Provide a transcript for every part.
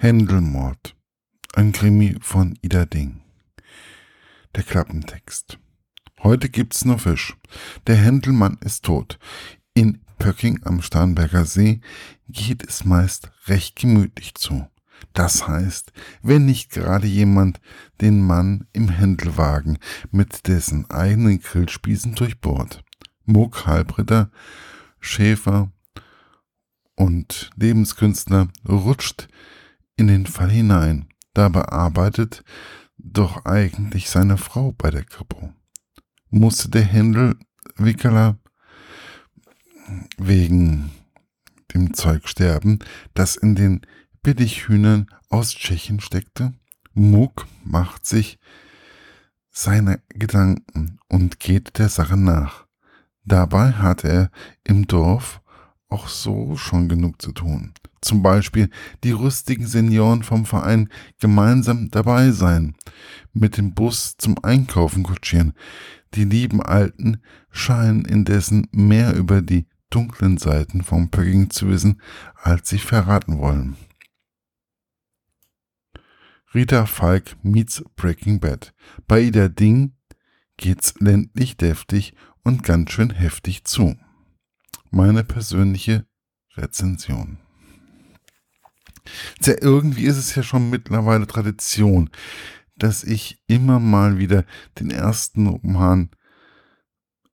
Händelmord. Ein Krimi von Ida Ding. Der Klappentext. Heute gibt's nur Fisch. Der Händelmann ist tot. In Pöcking am Starnberger See geht es meist recht gemütlich zu. Das heißt, wenn nicht gerade jemand den Mann im Händelwagen mit dessen eigenen Grillspießen durchbohrt. Muck, Halbritter, Schäfer und Lebenskünstler rutscht in den Fall hinein. Dabei arbeitet doch eigentlich seine Frau bei der Kripo. Musste der Händelwickeler wegen dem Zeug sterben, das in den Billighühnern aus Tschechien steckte? Muck macht sich seine Gedanken und geht der Sache nach. Dabei hat er im Dorf auch so schon genug zu tun. Zum Beispiel die rüstigen Senioren vom Verein gemeinsam dabei sein, mit dem Bus zum Einkaufen kutschieren. Die lieben Alten scheinen indessen mehr über die dunklen Seiten vom Pögging zu wissen, als sie verraten wollen. Rita Falk meets Breaking Bad. Bei Ida Ding geht's ländlich deftig und ganz schön heftig zu. Meine persönliche Rezension. Tja, irgendwie ist es ja schon mittlerweile Tradition, dass ich immer mal wieder den ersten Roman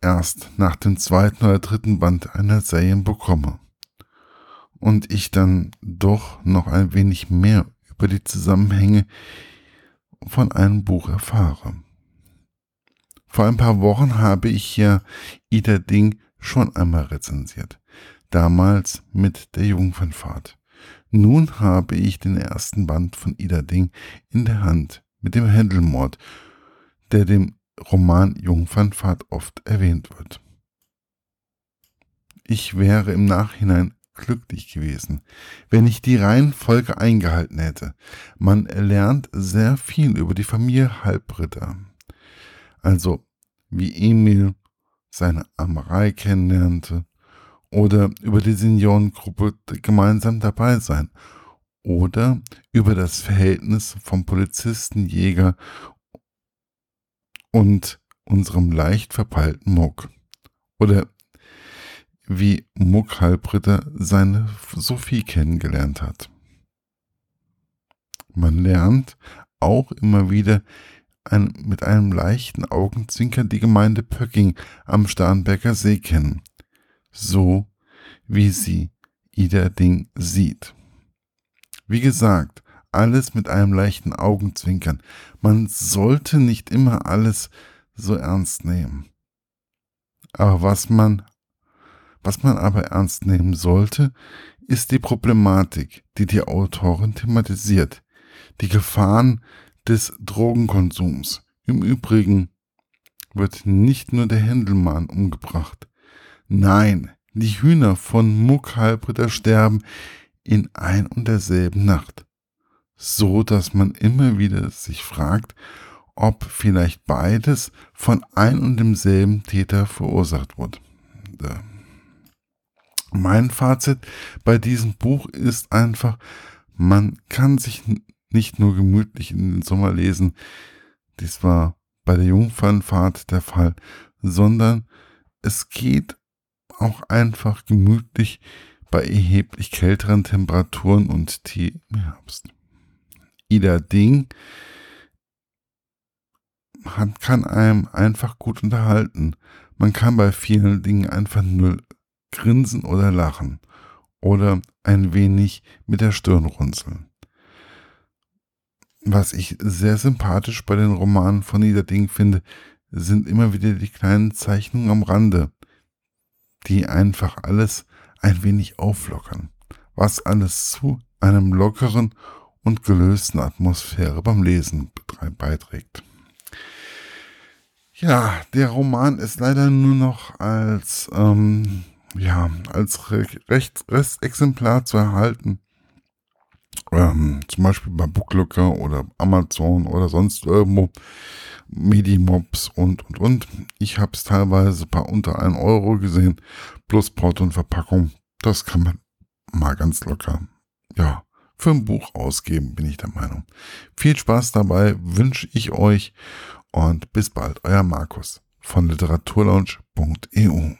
erst nach dem zweiten oder dritten Band einer Serie bekomme. Und ich dann doch noch ein wenig mehr über die Zusammenhänge von einem Buch erfahre. Vor ein paar Wochen habe ich hier Ida Ding schon einmal rezensiert. Damals mit der Jungfernfahrt. Nun habe ich den ersten Band von Ida Ding in der Hand mit dem Händelmord, der dem Roman Jungfernfahrt oft erwähnt wird. Ich wäre im Nachhinein glücklich gewesen, wenn ich die Reihenfolge eingehalten hätte. Man erlernt sehr viel über die Familie Halbritter. Also wie Emil seine Amerei kennenlernte, oder über die Seniorengruppe gemeinsam dabei sein oder über das Verhältnis vom Polizisten, Jäger und unserem leicht verpeilten Muck. Oder wie Muck Halbritter seine Sophie kennengelernt hat. Man lernt auch immer wieder ein, mit einem leichten Augenzwinkern die Gemeinde Pöcking am Starnberger See kennen so wie sie Ida Ding sieht. Wie gesagt, alles mit einem leichten Augenzwinkern. Man sollte nicht immer alles so ernst nehmen. Aber was man, was man aber ernst nehmen sollte, ist die Problematik, die die Autorin thematisiert. Die Gefahren des Drogenkonsums. Im Übrigen wird nicht nur der Händelmann umgebracht. Nein, die Hühner von Muckhalbritter sterben in ein und derselben Nacht. So dass man immer wieder sich fragt, ob vielleicht beides von ein und demselben Täter verursacht wurde. Mein Fazit bei diesem Buch ist einfach, man kann sich nicht nur gemütlich in den Sommer lesen, dies war bei der Jungfernfahrt der Fall, sondern es geht auch einfach gemütlich bei erheblich kälteren Temperaturen und Tee im Herbst. Ida Ding hat, kann einem einfach gut unterhalten. Man kann bei vielen Dingen einfach nur grinsen oder lachen oder ein wenig mit der Stirn runzeln. Was ich sehr sympathisch bei den Romanen von Ida Ding finde, sind immer wieder die kleinen Zeichnungen am Rande, die einfach alles ein wenig auflockern, was alles zu einem lockeren und gelösten Atmosphäre beim Lesen beiträgt. Ja, der Roman ist leider nur noch als, ähm, ja, als Restexemplar zu erhalten. Ähm, zum Beispiel bei Booklooker oder Amazon oder sonst irgendwo. Medimobs und, und, und. Ich habe es teilweise bei unter 1 Euro gesehen, plus Porto und Verpackung. Das kann man mal ganz locker, ja, für ein Buch ausgeben, bin ich der Meinung. Viel Spaß dabei wünsche ich euch und bis bald, euer Markus von literaturlaunch.eu.